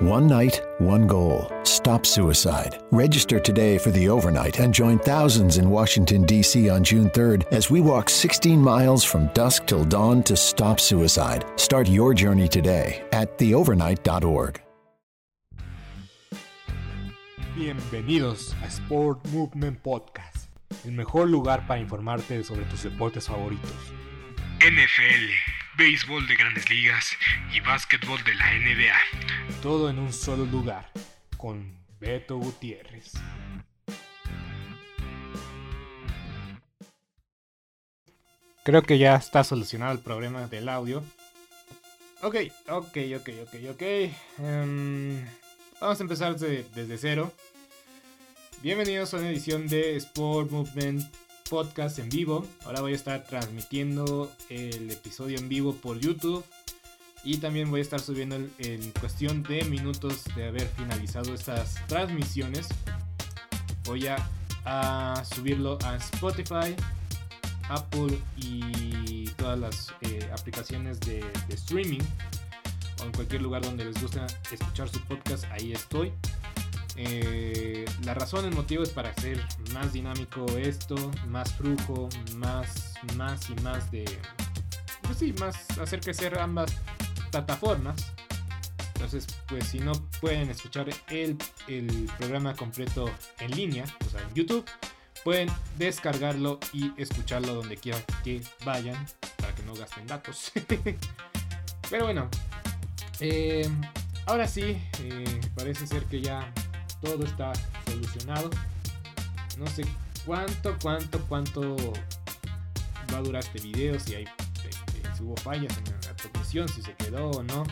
One night, one goal. Stop suicide. Register today for the overnight and join thousands in Washington, D.C. on June 3rd as we walk 16 miles from dusk till dawn to stop suicide. Start your journey today at theovernight.org. Bienvenidos a Sport Movement Podcast, el mejor lugar para informarte sobre tus deportes favoritos. NFL, béisbol de grandes ligas y básquetbol de la NBA. Todo en un solo lugar, con Beto Gutiérrez. Creo que ya está solucionado el problema del audio. Ok, ok, ok, ok, ok. Em, vamos a empezar desde, desde cero. Bienvenidos a una edición de Sport Movement Podcast en vivo. Ahora voy a estar transmitiendo el episodio en vivo por YouTube. Y también voy a estar subiendo en cuestión de minutos de haber finalizado estas transmisiones. Voy a, a subirlo a Spotify, Apple y todas las eh, aplicaciones de, de streaming. O en cualquier lugar donde les gusta escuchar su podcast, ahí estoy. Eh, la razón, el motivo es para hacer más dinámico esto, más flujo, más, más y más de... Pues sí, más hacer crecer ambas plataformas. Entonces, pues si no pueden escuchar el, el programa completo en línea, o sea, en YouTube, pueden descargarlo y escucharlo donde quiera que vayan, para que no gasten datos. Pero bueno, eh, ahora sí, eh, parece ser que ya todo está solucionado. No sé cuánto, cuánto, cuánto va a durar este video, si hay, este, si hubo fallas en la transmisión, si se quedó o no.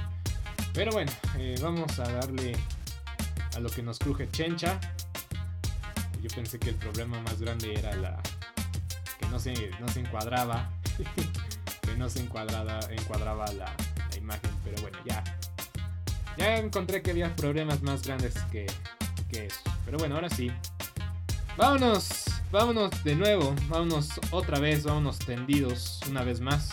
Pero bueno, eh, vamos a darle a lo que nos cruje Chencha. Yo pensé que el problema más grande era la que no se, no se encuadraba, que no se encuadraba, encuadraba la imagen, pero bueno, ya. Ya encontré que había problemas más grandes que, que eso. Pero bueno, ahora sí. Vámonos, vámonos de nuevo, vámonos otra vez, vámonos tendidos una vez más.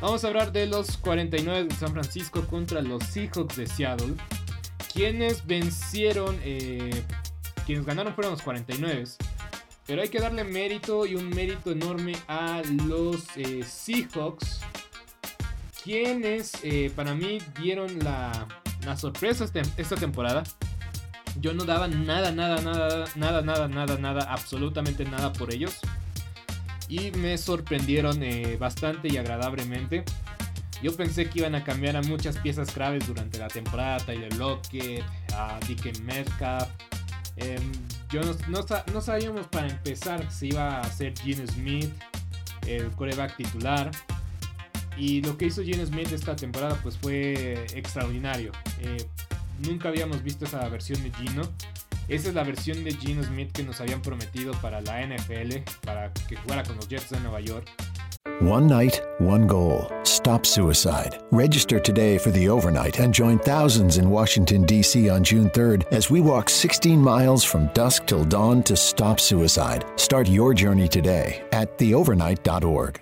Vamos a hablar de los 49 de San Francisco contra los Seahawks de Seattle. Quienes vencieron, eh, quienes ganaron fueron los 49. Pero hay que darle mérito y un mérito enorme a los eh, Seahawks. Quienes eh, para mí dieron la, sorpresa este- esta temporada. Yo no daba nada, nada, nada, nada, nada, nada, nada, absolutamente nada por ellos. Y me sorprendieron eh, bastante y agradablemente. Yo pensé que iban a cambiar a muchas piezas claves durante la temporada. Tyler Lockett, a DK Metcalf. Em, yo no, no no sabíamos para empezar si iba a ser Gene Smith, el coreback titular. Y lo que hizo Gene Smith esta temporada pues fue extraordinario. Eh, nunca habíamos visto esa versión de Gino. Esa es la versión de Gino Smith que nos habían prometido para la NFL, para que jugara con los Jets de Nueva York. One night, one goal. Stop suicide. Register today for the overnight and join thousands in Washington, D.C. on June 3rd as we walk 16 miles from dusk till dawn to stop suicide. Start your journey today at theovernight.org.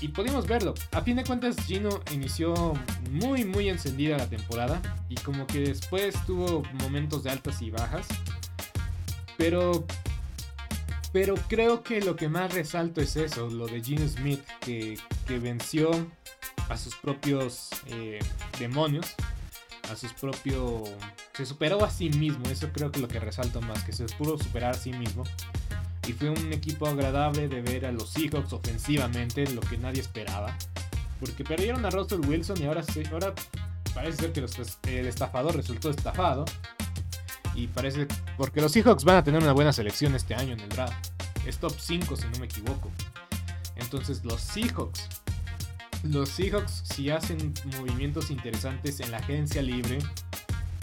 Y pudimos verlo. A fin de cuentas, Gino inició muy, muy encendida la temporada. Y como que después tuvo momentos de altas y bajas. Pero. Pero creo que lo que más resalto es eso, lo de Gino Smith, que, que venció a sus propios eh, demonios, a sus propios... Se superó a sí mismo, eso creo que es lo que resalto más, que se pudo superar a sí mismo. Y fue un equipo agradable de ver a los Seahawks ofensivamente, lo que nadie esperaba. Porque perdieron a Russell Wilson y ahora, ahora parece ser que el estafador resultó estafado. Y parece. Porque los Seahawks van a tener una buena selección este año en el draft. Es top 5 si no me equivoco. Entonces los Seahawks. Los Seahawks si hacen movimientos interesantes en la agencia libre.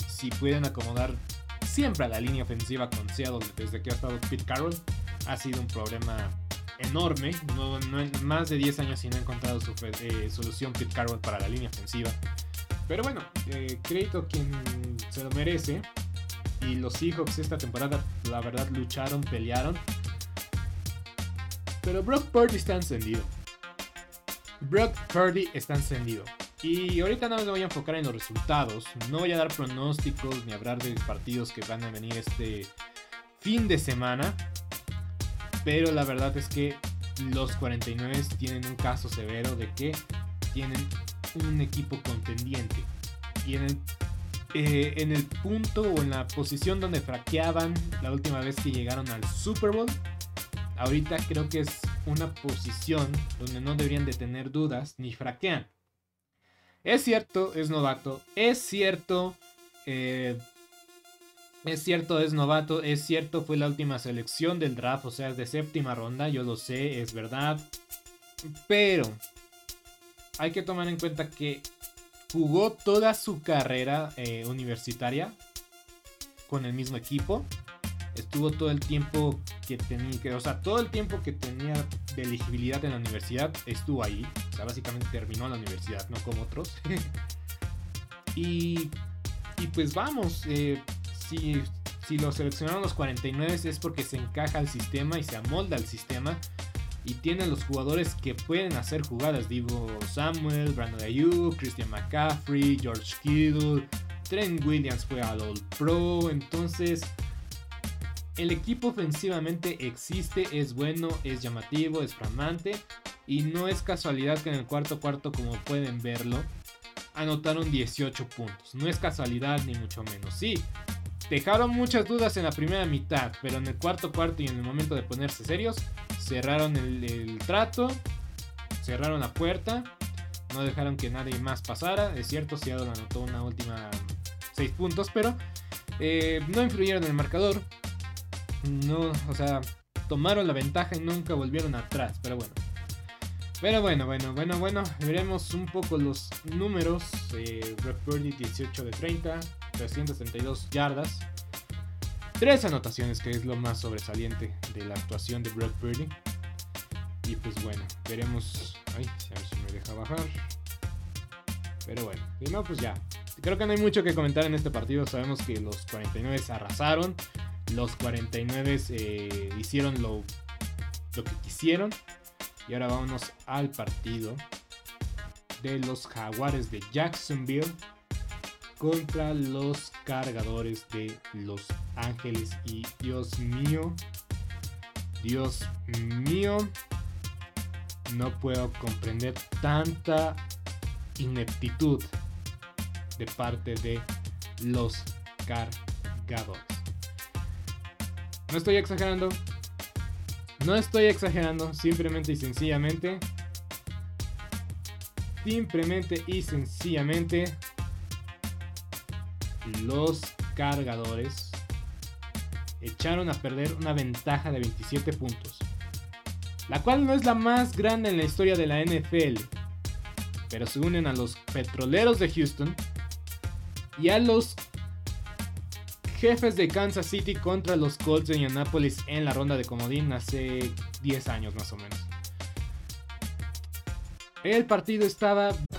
Si pueden acomodar siempre a la línea ofensiva con Seattle desde que ha estado Pete Carroll ha sido un problema enorme. No, en más de 10 años sin ha encontrado su eh, solución Pete Carroll para la línea ofensiva. Pero bueno, eh, crédito quien se lo merece. Y los Seahawks esta temporada, la verdad, lucharon, pelearon. Pero Brock Purdy está encendido. Brock Purdy está encendido. Y ahorita nada más me voy a enfocar en los resultados. No voy a dar pronósticos ni hablar de partidos que van a venir este fin de semana. Pero la verdad es que los 49 tienen un caso severo de que tienen un equipo contendiente. Y en el, eh, en el punto o en la posición donde fraqueaban la última vez que llegaron al Super Bowl, ahorita creo que es una posición donde no deberían de tener dudas ni fraquean. Es cierto, es novato. Es cierto, eh, es cierto, es novato, es cierto, fue la última selección del draft, o sea, de séptima ronda, yo lo sé, es verdad. Pero hay que tomar en cuenta que jugó toda su carrera eh, universitaria con el mismo equipo. Estuvo todo el tiempo que tenía, o sea, todo el tiempo que tenía de elegibilidad en la universidad estuvo ahí. O sea, básicamente terminó la universidad, no como otros. y, y pues vamos, eh, si, si lo seleccionaron los 49 es porque se encaja al sistema y se amolda al sistema. Y tiene los jugadores que pueden hacer jugadas. Digo, Samuel, Brandon Ayuk, Christian McCaffrey, George Kittle, Trent Williams fue al All Pro. Entonces, el equipo ofensivamente existe, es bueno, es llamativo, es flamante. Y no es casualidad que en el cuarto cuarto, como pueden verlo, anotaron 18 puntos. No es casualidad ni mucho menos. Sí, Dejaron muchas dudas en la primera mitad, pero en el cuarto cuarto y en el momento de ponerse serios, cerraron el, trato, cerraron la puerta, no dejaron que nadie más pasara. Es cierto, Seattle anotó una última 6 puntos, pero eh, no influyeron en el marcador. No, o sea, tomaron la ventaja y nunca volvieron atrás, pero bueno. Pero bueno, bueno, bueno, bueno, veremos un poco los números. Eh, 18 de 30, 332 yardas. Tres anotaciones, que es lo más sobresaliente de la actuación de Brock Purdy. Y pues bueno, veremos. Ay, a ver si me deja bajar. Pero bueno, y no, pues ya. Creo que no hay mucho que comentar en este partido. Sabemos que los 49 arrasaron. Los 49 eh, hicieron lo, lo que quisieron. Y ahora vámonos al partido de los Jaguares de Jacksonville contra los cargadores de Los Ángeles. Y Dios mío, Dios mío, no puedo comprender tanta ineptitud de parte de los cargadores. No estoy exagerando. No estoy exagerando. Simplemente y sencillamente. Simplemente y sencillamente los cargadores echaron a perder una ventaja de 27 puntos. la cual no es la más grande en la historia de la NFL, pero se unen a los Petroleros de Houston y a los jefes de Kansas City contra los Colts de Indianapolis en la ronda de comodín hace 10 años más o menos. El partido estaba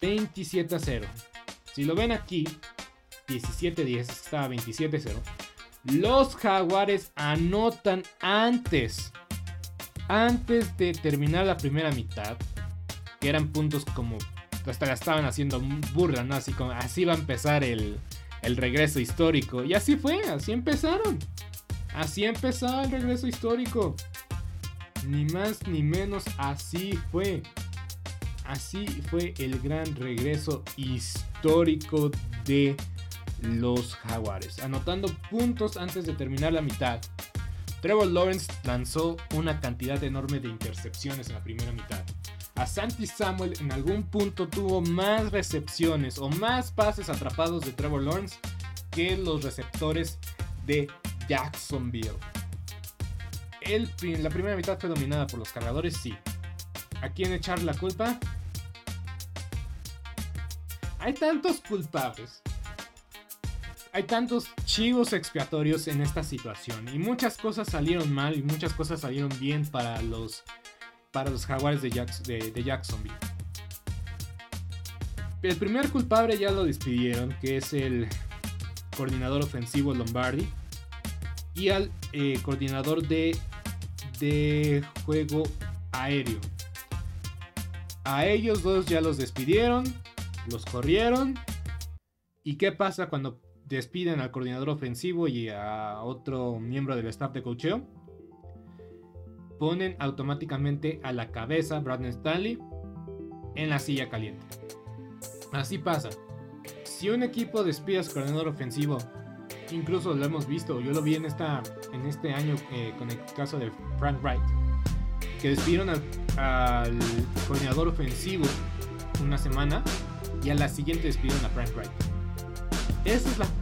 27 a 0. Si lo ven aquí, 17 10, estaba 27 a 0. Los Jaguares anotan antes, antes de terminar la primera mitad, que eran puntos como hasta la estaban haciendo burla, ¿no? Así como así va a empezar el, el regreso histórico. Y así fue, así empezaron. Así empezó el regreso histórico. Ni más ni menos, así fue. Así fue el gran regreso histórico de los Jaguares, anotando puntos antes de terminar la mitad. Trevor Lawrence lanzó una cantidad enorme de intercepciones en la primera mitad. A Santi Samuel en algún punto tuvo más recepciones o más pases atrapados de Trevor Lawrence que los receptores de Jacksonville. El, la primera mitad fue dominada por los cargadores, sí. ¿A quién echar la culpa? Hay tantos culpables. Hay tantos chivos expiatorios en esta situación. Y muchas cosas salieron mal y muchas cosas salieron bien para los, para los jaguares de, de Jacksonville. El primer culpable ya lo despidieron, que es el coordinador ofensivo Lombardi. Y al eh, coordinador de, de juego aéreo. A ellos dos ya los despidieron los corrieron. ¿Y qué pasa cuando despiden al coordinador ofensivo y a otro miembro del staff de cocheo? Ponen automáticamente a la cabeza Brandon Stanley en la silla caliente. Así pasa. Si un equipo despide a su coordinador ofensivo, incluso lo hemos visto, yo lo vi en, esta, en este año eh, con el caso de Frank Wright, que despidieron al, al coordinador ofensivo una semana y a la siguiente despidieron a Frank Wright. Esa es la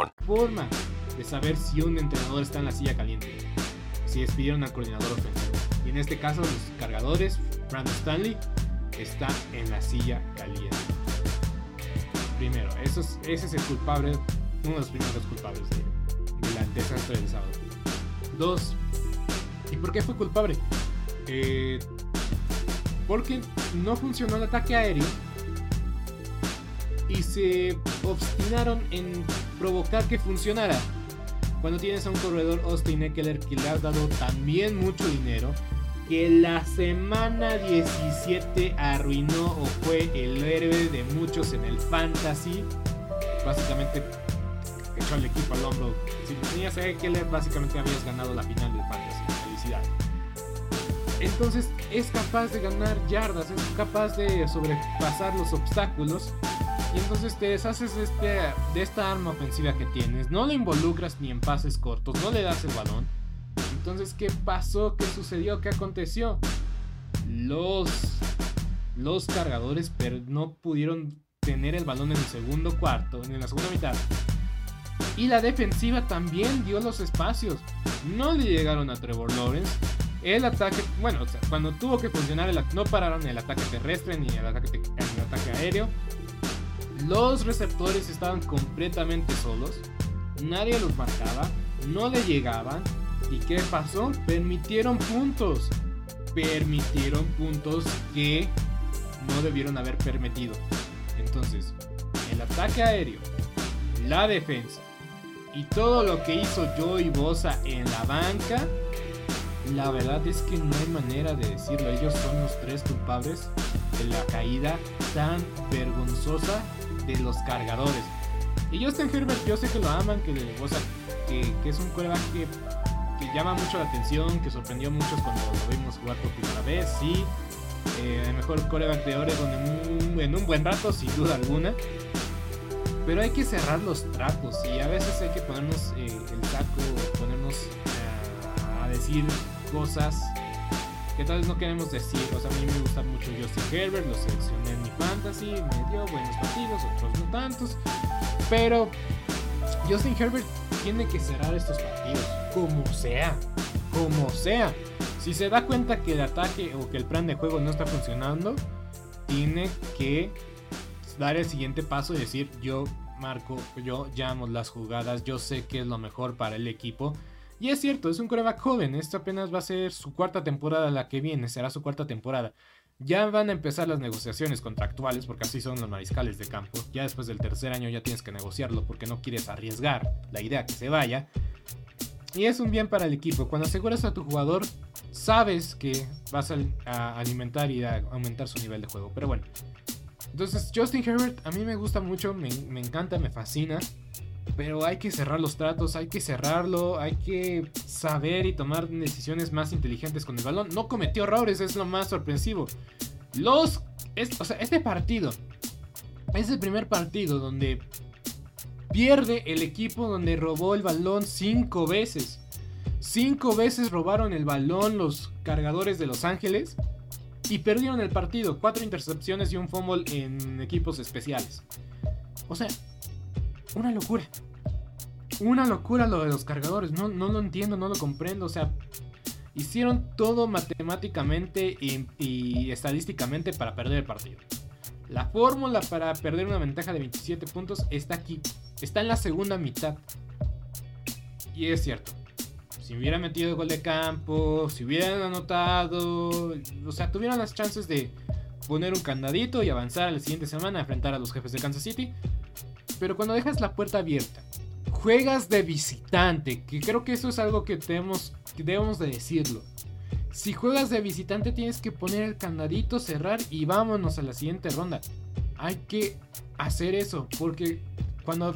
forma de saber si un entrenador está en la silla caliente. Si despidieron al coordinador ofensivo. Y en este caso, los cargadores, Brandon Stanley, está en la silla caliente. Primero, eso es, ese es el culpable, uno de los primeros culpables de, desastre del sábado. Dos, ¿y por qué fue culpable? Eh, porque no funcionó el ataque aéreo y se obstinaron en provocar que funcionara. Cuando tienes a un corredor Austin Eckler que le ha dado también mucho dinero, que la semana 17 arruinó o fue el héroe de muchos en el fantasy, básicamente echó al equipo al hombro. Si tenías a Eckler, básicamente habías ganado la final del fantasy. Felicidades. Entonces es capaz de ganar yardas, es capaz de sobrepasar los obstáculos y entonces te deshaces de, este, de esta arma ofensiva que tienes. No lo involucras ni en pases cortos, no le das el balón. Entonces, ¿qué pasó? ¿Qué sucedió? ¿Qué aconteció? Los, los cargadores no pudieron tener el balón en el segundo cuarto, en la segunda mitad. Y la defensiva también dio los espacios. No le llegaron a Trevor Lawrence. El ataque, bueno, cuando tuvo que funcionar, el, no pararon el ataque terrestre ni el ataque, el ataque aéreo. Los receptores estaban completamente solos, nadie los marcaba, no le llegaban. ¿Y qué pasó? Permitieron puntos. Permitieron puntos que no debieron haber permitido. Entonces, el ataque aéreo, la defensa y todo lo que hizo Joey Bosa en la banca, la verdad es que no hay manera de decirlo. Ellos son los tres culpables de la caída tan vergonzosa de los cargadores. Y Justin Herbert, yo sé que lo aman, que, que, es un coreback que, que, llama mucho la atención, que sorprendió a muchos cuando lo vimos jugar por primera vez. Sí, eh, el mejor coreback de Oregon en un, en un buen rato, sin duda alguna. Pero hay que cerrar los tratos y a veces hay que ponernos eh, el saco, ponernos a decir cosas que tal vez no queremos decir. O sea, a mí me gusta mucho Justin Herbert, lo seleccioné en mi fantasy, me dio buenos partidos, otros no tantos. Pero Justin Herbert tiene que cerrar estos partidos, como sea, como sea. Si se da cuenta que el ataque o que el plan de juego no está funcionando, tiene que dar el siguiente paso y decir, yo marco, yo llamo las jugadas, yo sé que es lo mejor para el equipo y es cierto, es un coreback joven. Esto apenas va a ser su cuarta temporada la que viene, será su cuarta temporada. Ya van a empezar las negociaciones contractuales, porque así son los mariscales de campo. Ya después del tercer año ya tienes que negociarlo porque no quieres arriesgar la idea que se vaya. Y es un bien para el equipo. Cuando aseguras a tu jugador, sabes que vas a, alimentar y a aumentar su nivel de juego. Pero bueno. Entonces, Justin Herbert a mí me gusta mucho, me, me encanta, me fascina. Pero hay que cerrar los tratos, hay que cerrarlo, hay que saber y tomar decisiones más inteligentes con el balón. No cometió errores, es lo más sorpresivo. Los. o sea, este partido es el primer partido donde pierde el equipo donde robó el balón cinco veces. Cinco veces robaron el balón los cargadores de Los Ángeles y perdieron el partido. Cuatro intercepciones y un fumble en equipos especiales. O sea, una locura. Una locura lo de los cargadores. No, no lo entiendo, no lo comprendo. O sea, hicieron todo matemáticamente y, estadísticamente para perder el partido. La fórmula para perder una ventaja de 27 puntos está aquí. Está en la segunda mitad. Y es cierto. Si hubiera metido gol de campo, si hubieran anotado, o sea, tuvieron las chances de poner un candadito y avanzar a la siguiente semana a enfrentar a los jefes de Kansas City. Pero cuando dejas la puerta abierta, juegas de visitante, que creo que eso es algo que debemos, debemos de decirlo. Si juegas de visitante tienes que poner el candadito, cerrar y vámonos a la siguiente ronda. Hay que hacer eso, porque cuando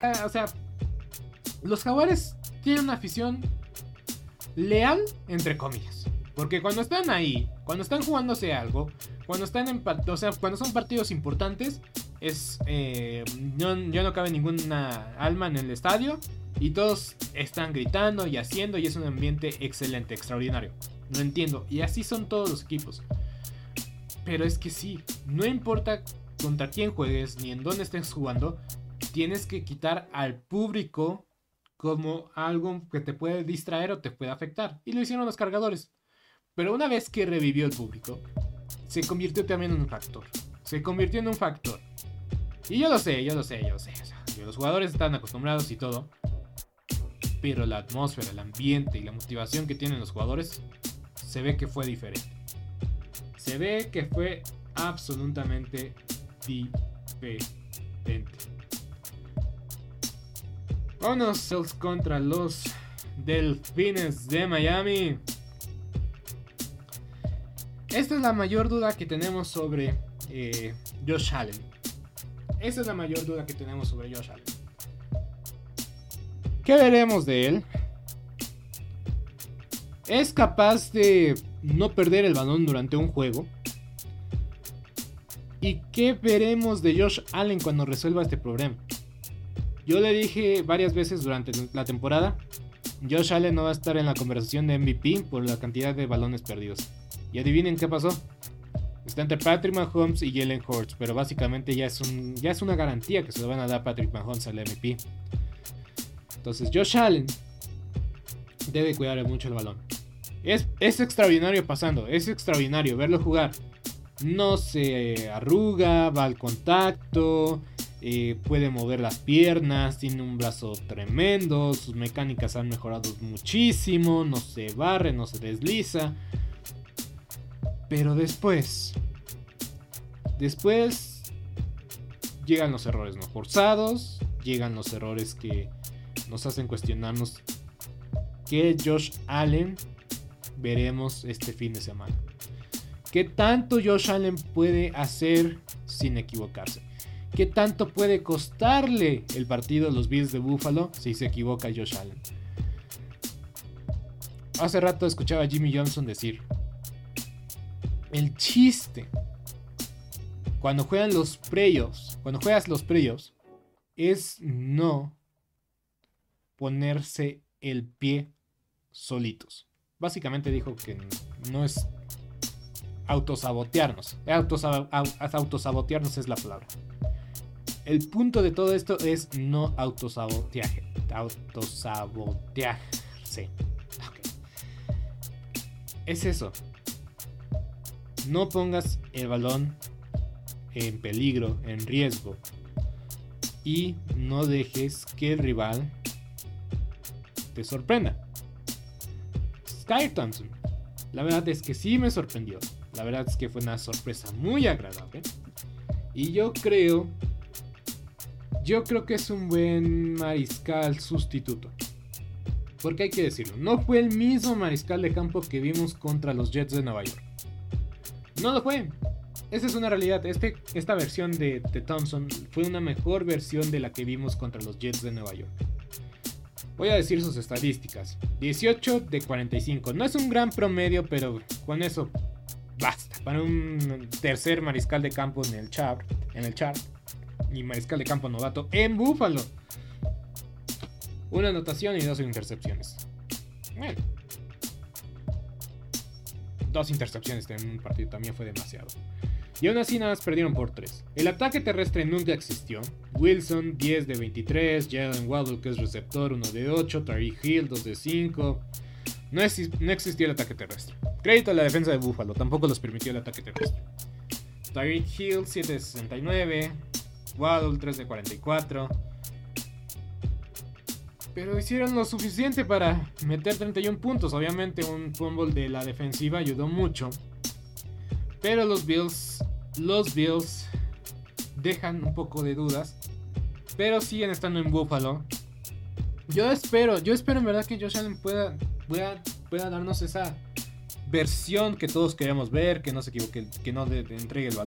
Eh, o sea, los jaguares tienen una afición leal, entre comillas. Porque cuando están ahí, cuando están jugándose algo, cuando están en, o sea, cuando son partidos importantes, es eh, ya no cabe ninguna alma en el estadio y todos están gritando y haciendo y es un ambiente excelente, extraordinario. No entiendo y así son todos los equipos. Pero es que sí, no importa contra quién juegues ni en dónde estés jugando, tienes que quitar al público como algo que te puede distraer o te puede afectar. Y lo hicieron los cargadores. Pero una vez que revivió el público, se convirtió también en un factor. Se convirtió en un factor. Y yo lo sé, yo lo sé, yo lo sé. los jugadores están acostumbrados y todo. Pero la atmósfera, el ambiente y la motivación que tienen los jugadores se ve que fue diferente. Se ve que fue absolutamente diferente. Vámonos contra los Delfines de Miami. Esta es la mayor duda que tenemos sobre eh, Josh Allen. Esta es la mayor duda que tenemos sobre Josh Allen. ¿Qué veremos de él? ¿Es capaz de no perder el balón durante un juego? ¿Y qué veremos de Josh Allen cuando resuelva este problema? Yo le dije varias veces durante la temporada, Josh Allen no va a estar en la conversación de MVP por la cantidad de balones perdidos. Y adivinen qué pasó. Está entre Patrick Mahomes y Jalen Hurts, pero básicamente ya es, un, ya es una garantía que se lo van a dar Patrick Mahomes al MVP. Entonces Josh Allen debe cuidar mucho el balón. Es, es extraordinario pasando, es extraordinario verlo jugar. No se arruga, va al contacto, eh, puede mover las piernas, tiene un brazo tremendo, sus mecánicas han mejorado muchísimo, no se barre, no se desliza. Pero después, después llegan los errores no forzados, llegan los errores que nos hacen cuestionarnos qué Josh Allen veremos este fin de semana. ¿Qué tanto Josh Allen puede hacer sin equivocarse? ¿Qué tanto puede costarle el partido a los Bills de Buffalo si se equivoca Josh Allen? Hace rato escuchaba a Jimmy Johnson decir, el chiste cuando juegan los playoffs, cuando juegas los playoffs, es no ponerse el pie solitos. Básicamente dijo que no es autosabotearnos. Autosabotearnos es la palabra. El punto de todo esto es no autosaboteaje. Autosabotearse. Es eso. No pongas el balón en peligro, en riesgo. Y no dejes que el rival te sorprenda. Sky Thompson. La verdad es que sí me sorprendió. La verdad es que fue una sorpresa muy agradable. Y yo creo yo creo que es un buen mariscal sustituto. Porque hay que decirlo, no fue el mismo mariscal de campo que vimos contra los Jets de Nueva York. No lo fue. Esa es una realidad. Este, esta versión de, Thompson fue una mejor versión de la que vimos contra los Jets de Nueva York. Voy a decir sus estadísticas. 18 de 45. No es un gran promedio, pero con eso basta. Para un tercer mariscal de campo en el chart. En el chart. Y mariscal de campo novato en Buffalo. Una anotación y dos intercepciones. Bueno. Dos intercepciones en un partido también fue demasiado. Y aún así nada más perdieron por 3. El ataque terrestre nunca existió. Wilson 10 de 23, Jalen Waddle que es receptor 1 de 8, Tariq Hill 2 de 5. No, no, existió el ataque terrestre. Crédito a la defensa de Buffalo, tampoco los permitió el ataque terrestre. Tariq Hill 7 de 69, Waddle 3 de 44. Pero hicieron lo suficiente para meter 31 puntos. Obviamente un fumble de la defensiva ayudó mucho. Pero los Bills, los Bills dejan un poco de dudas. Pero siguen estando en Buffalo. Yo espero, yo espero en verdad que Josh Allen pueda, pueda, pueda darnos esa versión que todos queremos ver, que no se equivoque, que no de, entregue el valor.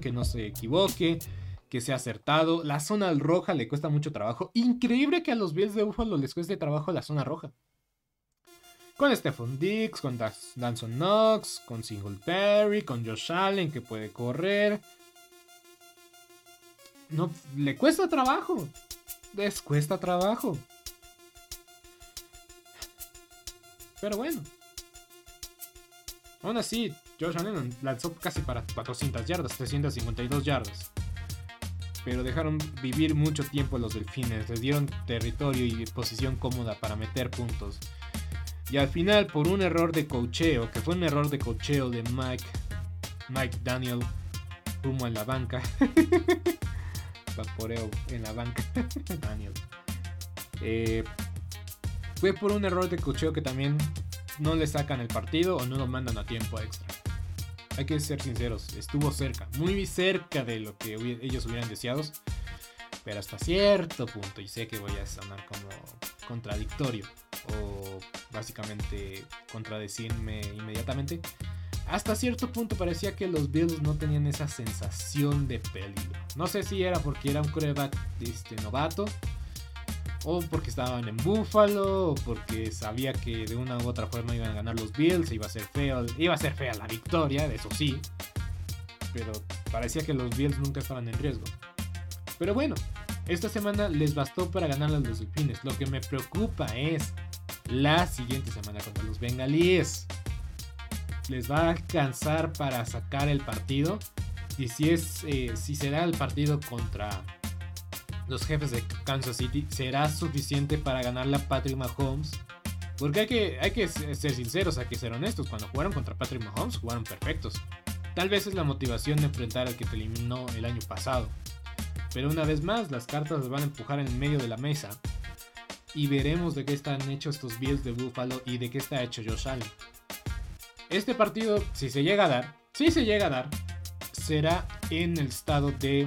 que no se equivoque, que sea acertado. La zona roja le cuesta mucho trabajo. Increíble que a los Bills de Buffalo les cueste trabajo la zona roja. Con Stephon Dix, con Danson Knox, con Singletary, con Josh Allen que puede correr. No, le cuesta trabajo. Les cuesta trabajo. Pero bueno. Aún así, Josh Allen lanzó casi para 400 yardas, 352 yardas. Pero dejaron vivir mucho tiempo los delfines, les dieron territorio y posición cómoda para meter puntos. Y al final, por un error de cocheo, que fue un error de cocheo de Mike, Mike Daniel, humo en la banca. Vaporeo en la banca. Daniel. Eh, fue por un error de cocheo que también no le sacan el partido o no lo mandan a tiempo extra hay que ser sinceros, estuvo cerca, muy cerca de lo que ellos hubieran deseado, pero hasta cierto punto, y sé que voy a sonar como contradictorio o básicamente contradecirme inmediatamente, hasta cierto punto parecía que los Bills no tenían esa sensación de peligro. No sé si era porque era un coreback este, novato o porque estaban en Buffalo, o porque sabía que de una u otra forma iban a ganar los Bills, iba a ser feo, iba a ser fea la victoria, eso sí. Pero parecía que los Bills nunca estaban en riesgo. Pero bueno, esta semana les bastó para ganar a los Delfines. Lo que me preocupa es la siguiente semana contra los Bengalíes. Les va a alcanzar para sacar el partido. Y si es eh, si se da el partido contra los jefes de Kansas City será suficiente para ganarle a Patrick Mahomes. Porque hay que, hay que ser sinceros, hay que ser honestos. Cuando jugaron contra Patrick Mahomes, jugaron perfectos. Tal vez es la motivación de enfrentar al que te eliminó el año pasado. Pero una vez más, las cartas las van a empujar en medio de la mesa. Y veremos de qué están hechos estos Bills de Buffalo y de qué está hecho Josh Allen. Este partido, si se llega a dar, si se llega a dar, será en el estado de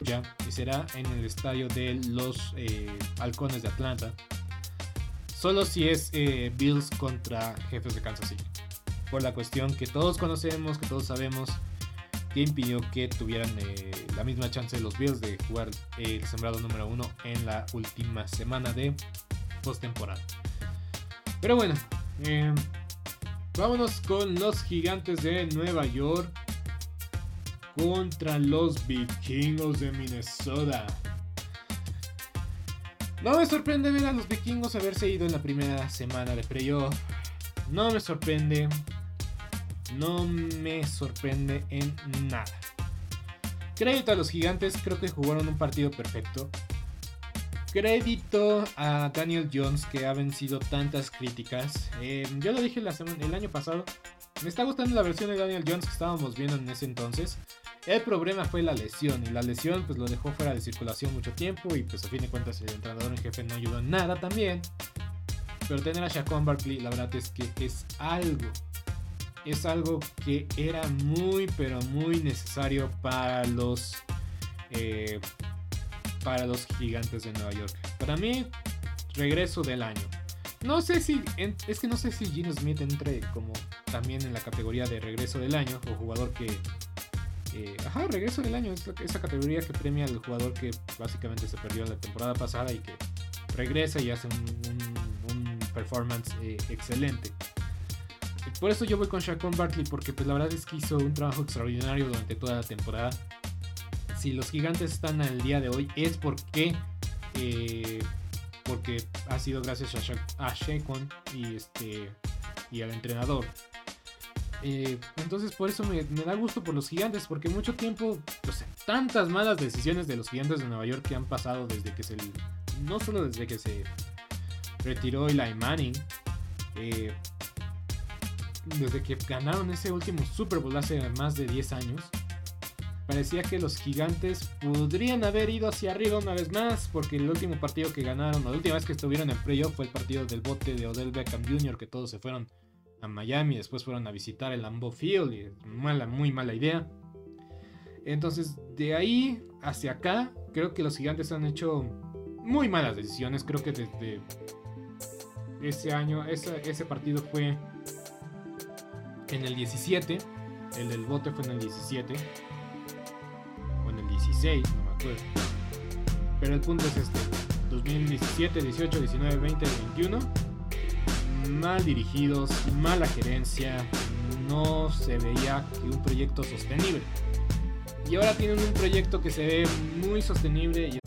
ya, y será en el estadio de los eh, Halcones de Atlanta. Solo si es eh, Bills contra Jefes de Kansas City. Por la cuestión que todos conocemos, que todos sabemos, que impidió que tuvieran eh, la misma chance de los Bills de jugar el sembrado número uno en la última semana de postemporada. Pero bueno, vámonos con los gigantes de Nueva York contra los vikingos de Minnesota. No me sorprende ver a los vikingos haberse ido en la primera semana de playoff. No me sorprende. No me sorprende en nada. Crédito a los gigantes, creo que jugaron un partido perfecto. Crédito a Daniel Jones que ha vencido tantas críticas. Eh, yo lo dije el año pasado. Me está gustando la versión de Daniel Jones que estábamos viendo en ese entonces. El problema fue la lesión y la lesión pues lo dejó fuera de circulación mucho tiempo y pues a fin de cuentas el entrenador en jefe no ayudó en nada también. Pero tener a Shaquan Barkley la verdad es que es algo, es algo que era muy pero muy necesario para los, eh, para los gigantes de Nueva York. Para mí, regreso del año. No sé si, es que no sé si Gino Smith entre como también en la categoría de regreso del año o jugador que ajá, regreso del año. Es esa categoría que premia al jugador que básicamente se perdió la temporada pasada y que regresa y hace un, performance eh, excelente. Por eso yo voy con Shaquon Barkley, porque pues la verdad es que hizo un trabajo extraordinario durante toda la temporada. Si los gigantes están al día de hoy es porque eh, porque ha sido gracias a, a y este y al entrenador. Eh, entonces por eso me, da gusto por los gigantes, porque mucho tiempo, tantas malas decisiones de los gigantes de Nueva York que han pasado desde que se... No solo desde que se retiró Eli Manning, eh, desde que ganaron ese último Super Bowl hace más de 10 años, parecía que los gigantes podrían haber ido hacia arriba una vez más, porque el último partido que ganaron, la última vez que estuvieron en playoff fue el partido del bote de Odell Beckham Jr., que todos se fueron a Miami, después fueron a visitar el Lambeau Field y mala, muy mala idea. Entonces, de ahí hacia acá, creo que los gigantes han hecho muy malas decisiones. Creo que desde ese año, ese, partido fue en el 17. El del bote fue en el 17. O en el 16, no me acuerdo. Pero el punto es este. 2017, 18, 19, 20, 21 mal dirigidos, mala gerencia, no se veía que un proyecto sostenible. Y ahora tienen un proyecto que se ve muy sostenible.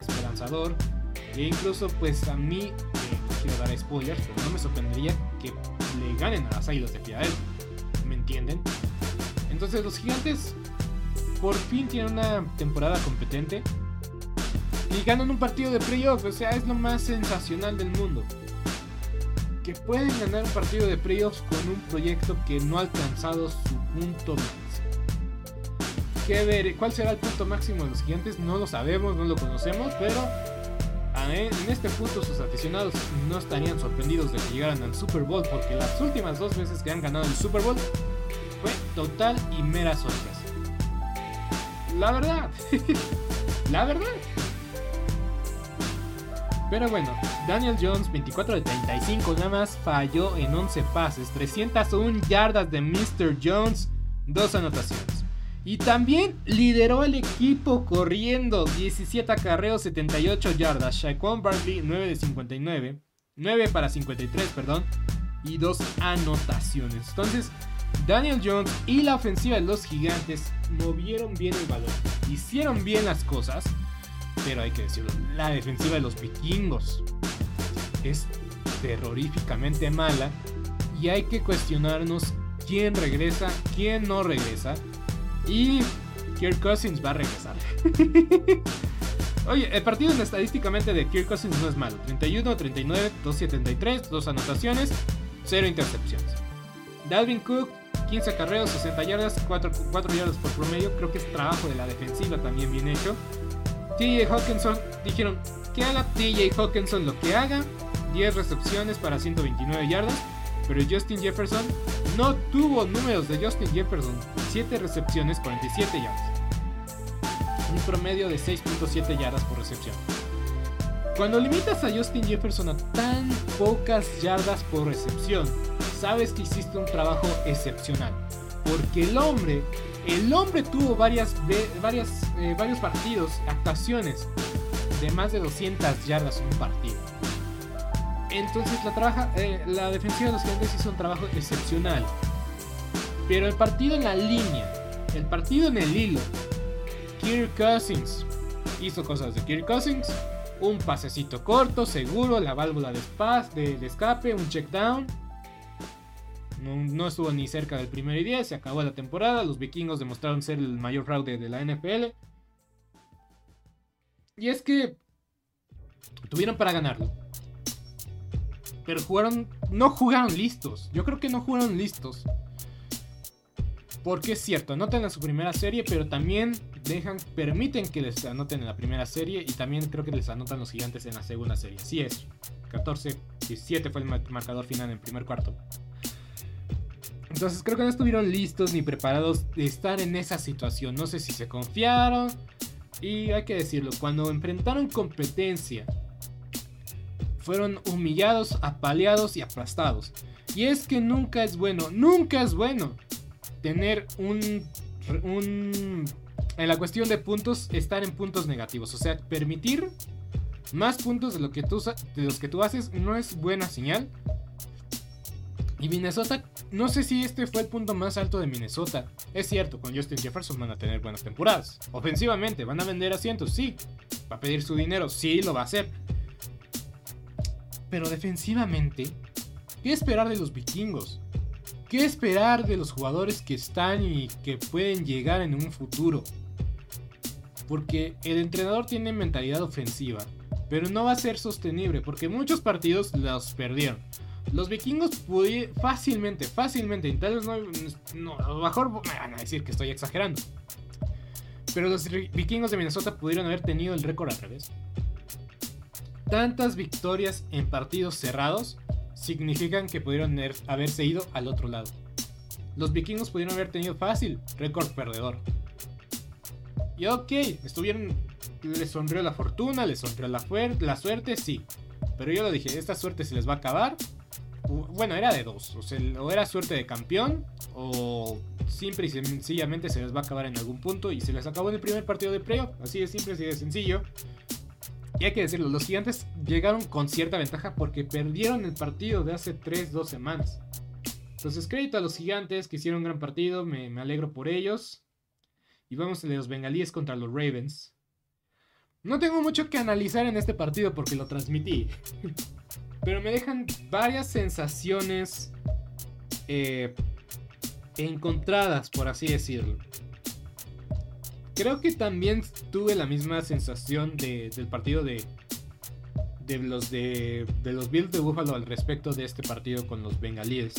esperanzador. E incluso, pues a mí, eh, no quiero dar spoilers, pero no me sorprendería que le ganen a las Águilas de Filadelfia. ¿Me entienden? Entonces, los Gigantes por fin tienen una temporada competente y ganan un partido de playoff. O sea, es lo más sensacional del mundo. Que pueden ganar un partido de playoffs con un proyecto que no ha alcanzado su punto que ver cuál será el punto máximo de los gigantes, no lo sabemos, no lo conocemos, pero en este punto sus aficionados no estarían sorprendidos de que llegaran al Super Bowl, porque las últimas dos veces que han ganado el Super Bowl fue total y mera sorpresa. La verdad, la verdad. Pero bueno, Daniel Jones, 24 de 35, nada más falló en 11 pases, 301 yardas de Mr. Jones, dos anotaciones. Y también lideró el equipo corriendo 17 acarreos, 78 yardas. Shaquan Barkley 9 de 59. 9 para 53, perdón. Y 2 anotaciones. Entonces, Daniel Jones y la ofensiva de los gigantes movieron bien el balón. Hicieron bien las cosas. Pero hay que decirlo, la defensiva de los vikingos es terroríficamente mala. Y hay que cuestionarnos quién regresa, quién no regresa. Y Kirk Cousins va a regresar. Oye, el partido estadísticamente de Kirk Cousins no es malo. 31, 39, 273, 2 anotaciones, 0 intercepciones. Dalvin Cook, 15 carreos, 60 yardas, 4, 4 yardas por promedio. Creo que es trabajo de la defensiva también bien hecho. TJ Hawkinson, dijeron que haga TJ Hawkinson lo que haga. 10 recepciones para 129 yardas. Pero Justin Jefferson no tuvo números de Justin Jefferson. 7 recepciones, 47 yardas. Un promedio de 6.7 yardas por recepción. Cuando limitas a Justin Jefferson a tan pocas yardas por recepción, sabes que hiciste un trabajo excepcional. Porque el hombre, el hombre tuvo varias, varias, eh, varios partidos, actuaciones de más de 200 yardas en un partido. Entonces eh, la defensiva de los gigantes hizo un trabajo excepcional. Pero el partido en la línea, el partido en el hilo, Kirk Cousins hizo cosas de Kirk Cousins. Un pasecito corto, seguro, la válvula de, de, escape, un check down. No, no, estuvo ni cerca del primer y 10, se acabó la temporada. Los vikingos demostraron ser el mayor fraude de la NFL. Y es que tuvieron para ganarlo pero jugaron, no jugaron listos. Yo creo que no jugaron listos. Porque es cierto, anotan en su primera serie, pero también dejan, permiten que les anoten en la primera serie y también creo que les anotan los gigantes en la segunda serie. Así es, 14, 17 fue el marcador final en primer cuarto. Entonces creo que no estuvieron listos ni preparados de estar en esa situación. No sé si se confiaron. Y hay que decirlo, cuando enfrentaron competencia fueron humillados, apaleados y aplastados. Y es que nunca es bueno, nunca es bueno tener un. En la cuestión de puntos, estar en puntos negativos. O sea, permitir más puntos de, lo que tú, de los que tú haces no es buena señal. Y Minnesota, no sé si este fue el punto más alto de Minnesota. Es cierto, con Justin Jefferson van a tener buenas temporadas. Ofensivamente, van a vender asientos, sí. Va a pedir su dinero, sí, lo va a hacer. Pero defensivamente, ¿qué esperar de los vikingos? ¿Qué esperar de los jugadores que están y que pueden llegar en un futuro? Porque el entrenador tiene mentalidad ofensiva, pero no va a ser sostenible porque muchos partidos los perdieron. Los vikingos pudieron fácilmente, fácilmente, y tal vez no, a lo mejor me van a decir que estoy exagerando. Pero los vikingos de Minnesota pudieron haber tenido el récord al revés tantas victorias en partidos cerrados significan que pudieron haberse ido al otro lado. Los vikingos pudieron haber tenido fácil récord perdedor. Y ok, estuvieron les sonrió la fortuna, les sonrió la, la suerte, sí. Pero yo lo dije, esta suerte se les va a acabar. Bueno, era de dos. O, sea, o era suerte de campeón, o simple y sencillamente se les va a acabar en algún punto. Y se les acabó en el primer partido de playoff. Así de simple, así de sencillo. Y hay que decirlo, los gigantes llegaron con cierta ventaja porque perdieron el partido de hace 3-2 semanas. Entonces, crédito a los gigantes que hicieron un gran partido, me, alegro por ellos. Y vamos a los bengalíes contra los Ravens. No tengo mucho que analizar en este partido porque lo transmití. Pero me dejan varias sensaciones eh, encontradas, por así decirlo. Creo que también tuve la misma sensación del partido de, de, los de, de los Bills de Buffalo al respecto de este partido con los bengalíes.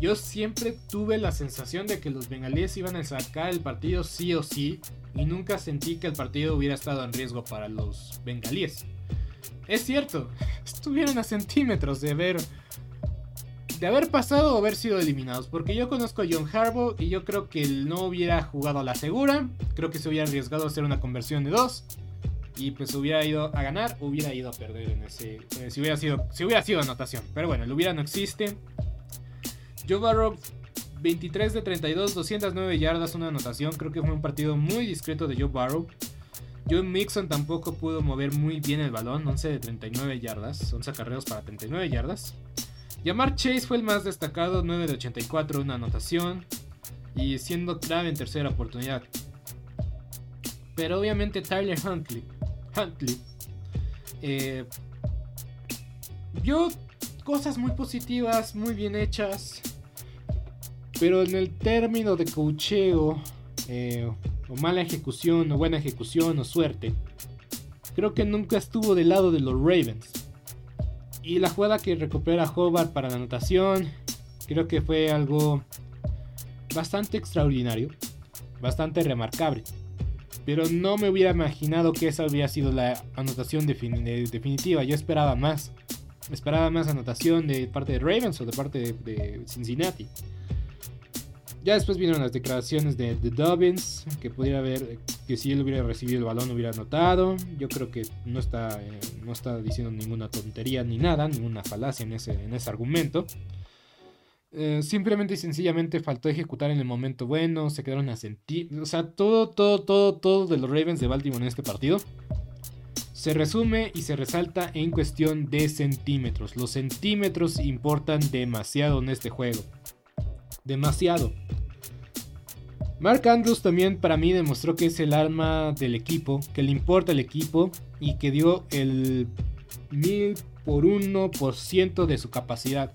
Yo siempre tuve la sensación de que los bengalíes iban a sacar el partido sí o sí y nunca sentí que el partido hubiera estado en riesgo para los bengalíes. Es cierto, estuvieron a centímetros de haber de haber pasado o haber sido eliminados, porque yo conozco a John Harbaugh y yo creo que él no hubiera jugado a la segura, creo que se hubiera arriesgado a hacer una conversión de dos y pues hubiera ido a ganar, hubiera ido a perder en ese eh, si hubiera sido si hubiera sido anotación, pero bueno, el hubiera no existe. Joe Barrow 23 de 32, 209 yardas, una anotación. Creo que fue un partido muy discreto de Joe Barrow. Joe Mixon tampoco pudo mover muy bien el balón, 11 de 39 yardas, 11 acarreos para 39 yardas. Yamar Chase fue el más destacado, 9 de 84, una anotación. Y siendo clave en tercera oportunidad. Pero obviamente Tyler Huntley, Huntley eh, vio cosas muy positivas, muy bien hechas. Pero en el término de cocheo, eh, o mala ejecución, o buena ejecución, o suerte, creo que nunca estuvo del lado de los Ravens. Y la jugada que recupera Hobart para la anotación, creo que fue algo bastante extraordinario, bastante remarcable. Pero no me hubiera imaginado que esa hubiera sido la anotación definitiva. Yo esperaba más. Esperaba más anotación de parte de Ravens o de parte de Cincinnati. Ya después vinieron las declaraciones de, de Dobbins, que pudiera haber, que si él hubiera recibido el balón hubiera anotado. Yo creo que no está, eh, no está diciendo ninguna tontería ni nada, ninguna falacia en ese, en ese argumento. Eh, simplemente y sencillamente faltó ejecutar en el momento bueno, se quedaron a sentir. O sea, todo, todo, todo, todo de los Ravens de Baltimore en este partido se resume y se resalta en cuestión de centímetros. Los centímetros importan demasiado en este juego demasiado. Mark Andrews también para mí demostró que es el arma del equipo, que le importa el equipo y que dio el mil por uno por ciento de su capacidad.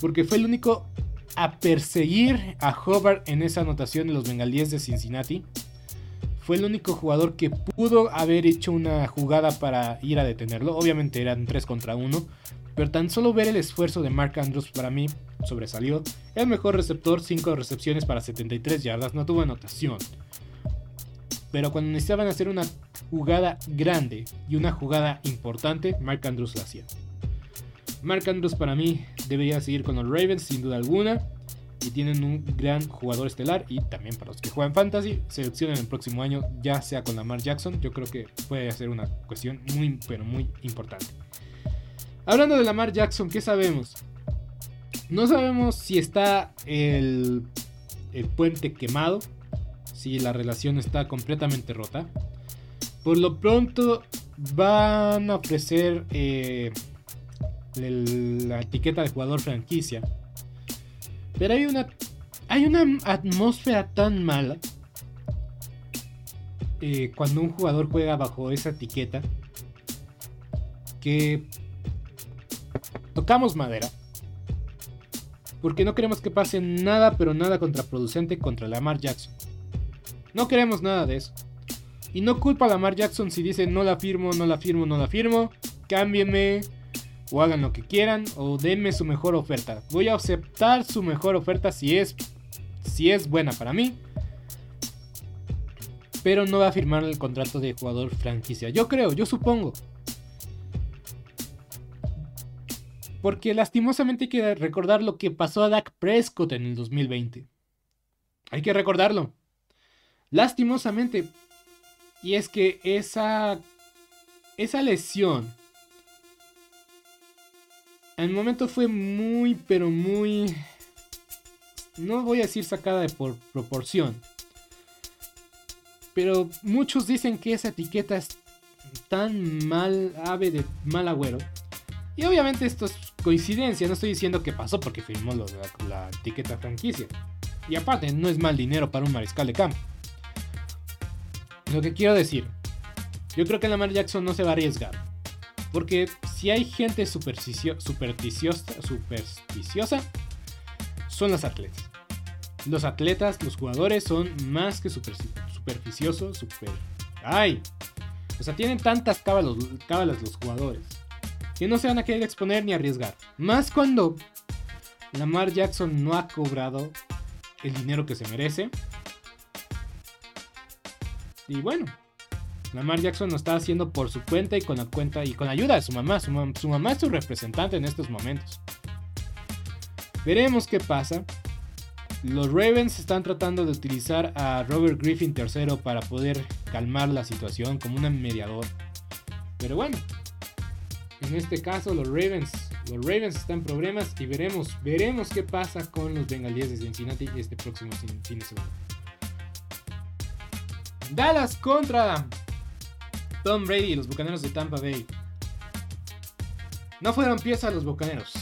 Porque fue el único a perseguir a Hobart en esa anotación de los bengalíes de Cincinnati. Fue el único jugador que pudo haber hecho una jugada para ir a detenerlo. Obviamente eran 3 contra 1. Pero tan solo ver el esfuerzo de Mark Andrews para mí sobresalió. El mejor receptor, 5 recepciones para 73 yardas, no tuvo anotación. Pero cuando necesitaban hacer una jugada grande y una jugada importante, Mark Andrews la hacía. Mark Andrews para mí debería seguir con los Ravens sin duda alguna. Y tienen un gran jugador estelar. Y también para los que juegan fantasy, seleccionen el próximo año, ya sea con Lamar Jackson. Yo creo que puede ser una cuestión muy, pero muy importante. Hablando de Lamar Jackson, ¿qué sabemos? No sabemos si está el, puente quemado, si la relación está completamente rota. Por lo pronto van a ofrecer eh, la etiqueta de jugador franquicia. Pero hay una, hay una atmósfera tan mala eh, cuando un jugador juega bajo esa etiqueta que tocamos madera. Porque no queremos que pase nada, pero nada contraproducente contra Lamar Jackson. No queremos nada de eso. Y no culpa a Lamar Jackson si dice no la firmo, no la firmo, no la firmo. Cámbienme. O hagan lo que quieran. O denme su mejor oferta. Voy a aceptar su mejor oferta si es, si es buena para mí. Pero no va a firmar el contrato de jugador franquicia. Yo creo, yo supongo. Porque lastimosamente hay que recordar lo que pasó a Dak Prescott en el 2020. Hay que recordarlo. Lastimosamente. Y es que esa, esa lesión el momento fue muy, pero muy... No voy a decir sacada de por proporción. Pero muchos dicen que esa etiqueta es tan mal ave de mal agüero. Y obviamente esto es coincidencia, no estoy diciendo que pasó porque firmó la, etiqueta franquicia. Y aparte, no es mal dinero para un mariscal de campo. Lo que quiero decir, yo creo que Lamar Jackson no se va a arriesgar. Porque si hay gente supersticio, supersticiosa, son los atletas. Los atletas, los jugadores son más que super, super... ¡Ay! O sea, tienen tantas cábalas los jugadores que no se van a querer exponer ni arriesgar. Más cuando Lamar Jackson no ha cobrado el dinero que se merece. Y bueno, Lamar Jackson lo está haciendo por su cuenta y con la cuenta y con ayuda de su mamá. Su, su mamá es su representante en estos momentos. Veremos qué pasa. Los Ravens están tratando de utilizar a Robert Griffin III para poder calmar la situación como un mediador. Pero bueno, en este caso los Ravens, los Ravens están en problemas y veremos, veremos qué pasa con los Bengalíes de Cincinnati este próximo fin de semana. Dallas contra Tom Brady y los Bucaneros de Tampa Bay. No fueron piezas los Bucaneros.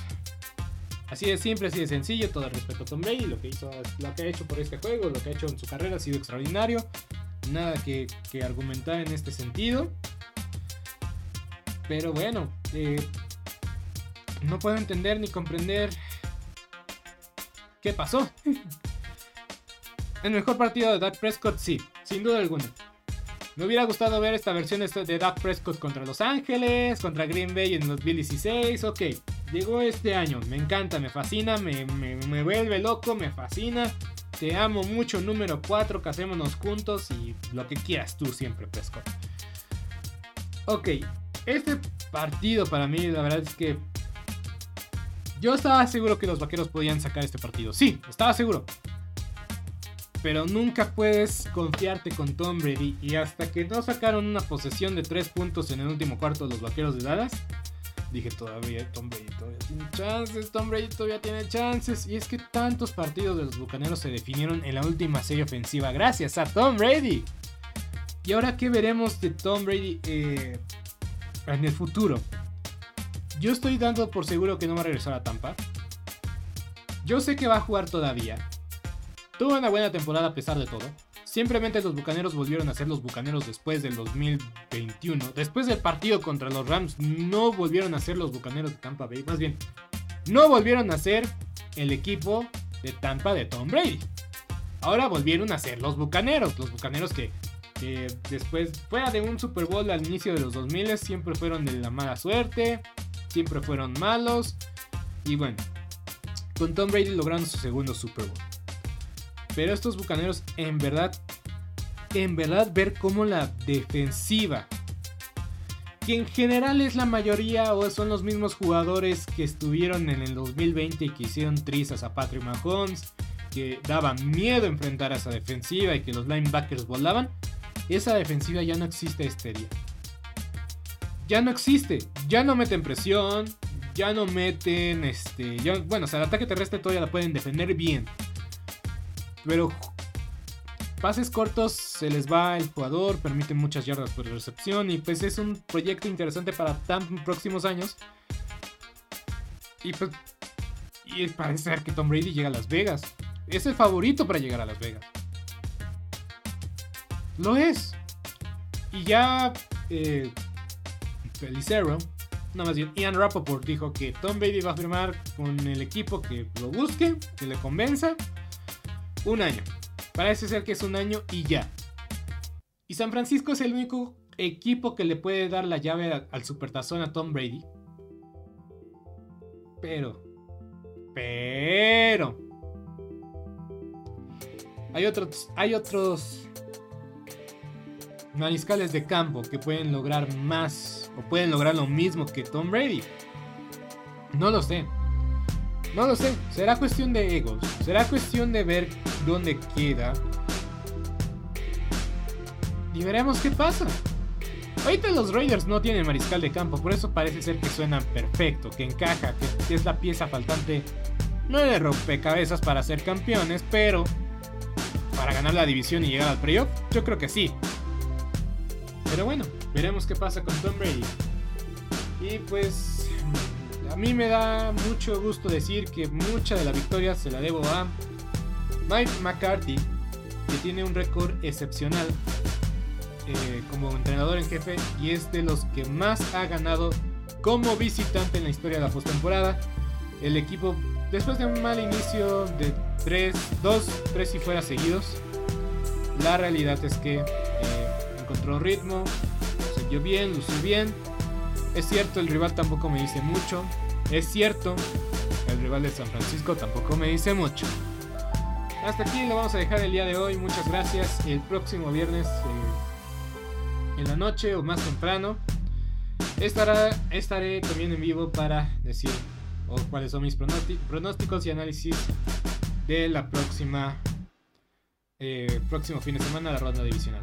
Así de simple, así de sencillo, todo el respeto a Tom Brady, lo que, hizo, lo que ha hecho por este juego, lo que ha hecho en su carrera ha sido extraordinario. Nada que, argumentar en este sentido. Pero bueno, eh, no puedo entender ni comprender qué pasó. El mejor partido de Dak Prescott, sí, sin duda alguna. Me hubiera gustado ver esta versión de Dak Prescott contra Los Ángeles, contra Green Bay en 2016. Ok, llegó este año. Me encanta, me fascina, me, me, vuelve loco, me fascina. Te amo mucho, número 4, casémonos juntos y lo que quieras tú siempre, Prescott. Ok, este partido para mí, la verdad es que yo estaba seguro que los vaqueros podían sacar este partido. Sí, estaba seguro pero nunca puedes confiarte con Tom Brady. Y hasta que no sacaron una posesión de 3 puntos en el último cuarto de los vaqueros de Dallas, dije todavía Tom Brady todavía tiene chances, Tom Brady todavía tiene chances. Y es que tantos partidos de los bucaneros se definieron en la última serie ofensiva gracias a Tom Brady. Y ahora, ¿qué veremos de Tom Brady eh, en el futuro? Yo estoy dando por seguro que no va a regresar a Tampa. Yo sé que va a jugar todavía. Tuvo una buena temporada a pesar de todo. Simplemente los Bucaneros volvieron a ser los Bucaneros después del 2021. Después del partido contra los Rams, no volvieron a ser los Bucaneros de Tampa Bay. Más bien, no volvieron a ser el equipo de Tampa de Tom Brady. Ahora volvieron a ser los Bucaneros. Los Bucaneros que, después, fuera de un Super Bowl al inicio de los 2000, siempre fueron de la mala suerte. Siempre fueron malos. Y bueno, con Tom Brady lograron su segundo Super Bowl. Pero estos bucaneros, en verdad, en verdad, ver cómo la defensiva, que en general es la mayoría o son los mismos jugadores que estuvieron en el 2020 y que hicieron trizas a Patrick Mahomes, que daba miedo enfrentar a esa defensiva y que los linebackers volaban, esa defensiva ya no existe este día. Ya no existe, ya no meten presión, ya no meten este, bueno, o sea, el ataque terrestre todavía la pueden defender bien. Pero pases cortos se les va el jugador, permite muchas yardas por recepción y pues es un proyecto interesante para tan próximos años. Y pues y parece ser que Tom Brady llega a Las Vegas. Es el favorito para llegar a Las Vegas. Lo es. Y ya eh, Felicero, no más bien Ian Rappaport dijo que Tom Brady va a firmar con el equipo que lo busque, que le convenza un año. Parece ser que es un año y ya. Y San Francisco es el único equipo que le puede dar la llave al supertazón a Tom Brady. Pero. Pero. Hay otros. Hay otros. Mariscales de campo que pueden lograr más. O pueden lograr lo mismo que Tom Brady. No lo sé. No lo sé, será cuestión de egos, será cuestión de ver dónde queda. y veremos qué pasa. Ahorita los Raiders no tienen mariscal de campo, por eso parece ser que suenan perfecto, que encaja, que es la pieza faltante, no de rompecabezas para ser campeones, pero para ganar la división y llegar al playoff, yo creo que sí. Pero bueno, veremos qué pasa con Tom Brady. Y pues a mí me da mucho gusto decir que mucha de la victoria se la debo a Mike McCarthy, que tiene un récord excepcional eh, como entrenador en jefe y es de los que más ha ganado como visitante en la historia de la postemporada. El equipo, después de un mal inicio de 3, 2, 3 y fuera seguidos, la realidad es que encontró ritmo, dio bien, lució bien. Es cierto, el rival tampoco me dice mucho. Es cierto, el rival de San Francisco tampoco me dice mucho. Hasta aquí lo vamos a dejar el día de hoy. Muchas gracias. El próximo viernes eh, en la noche o más temprano estará, estaré también en vivo para decir cuáles son mis pronósticos y análisis de la próxima eh, próximo fin de semana la ronda divisional.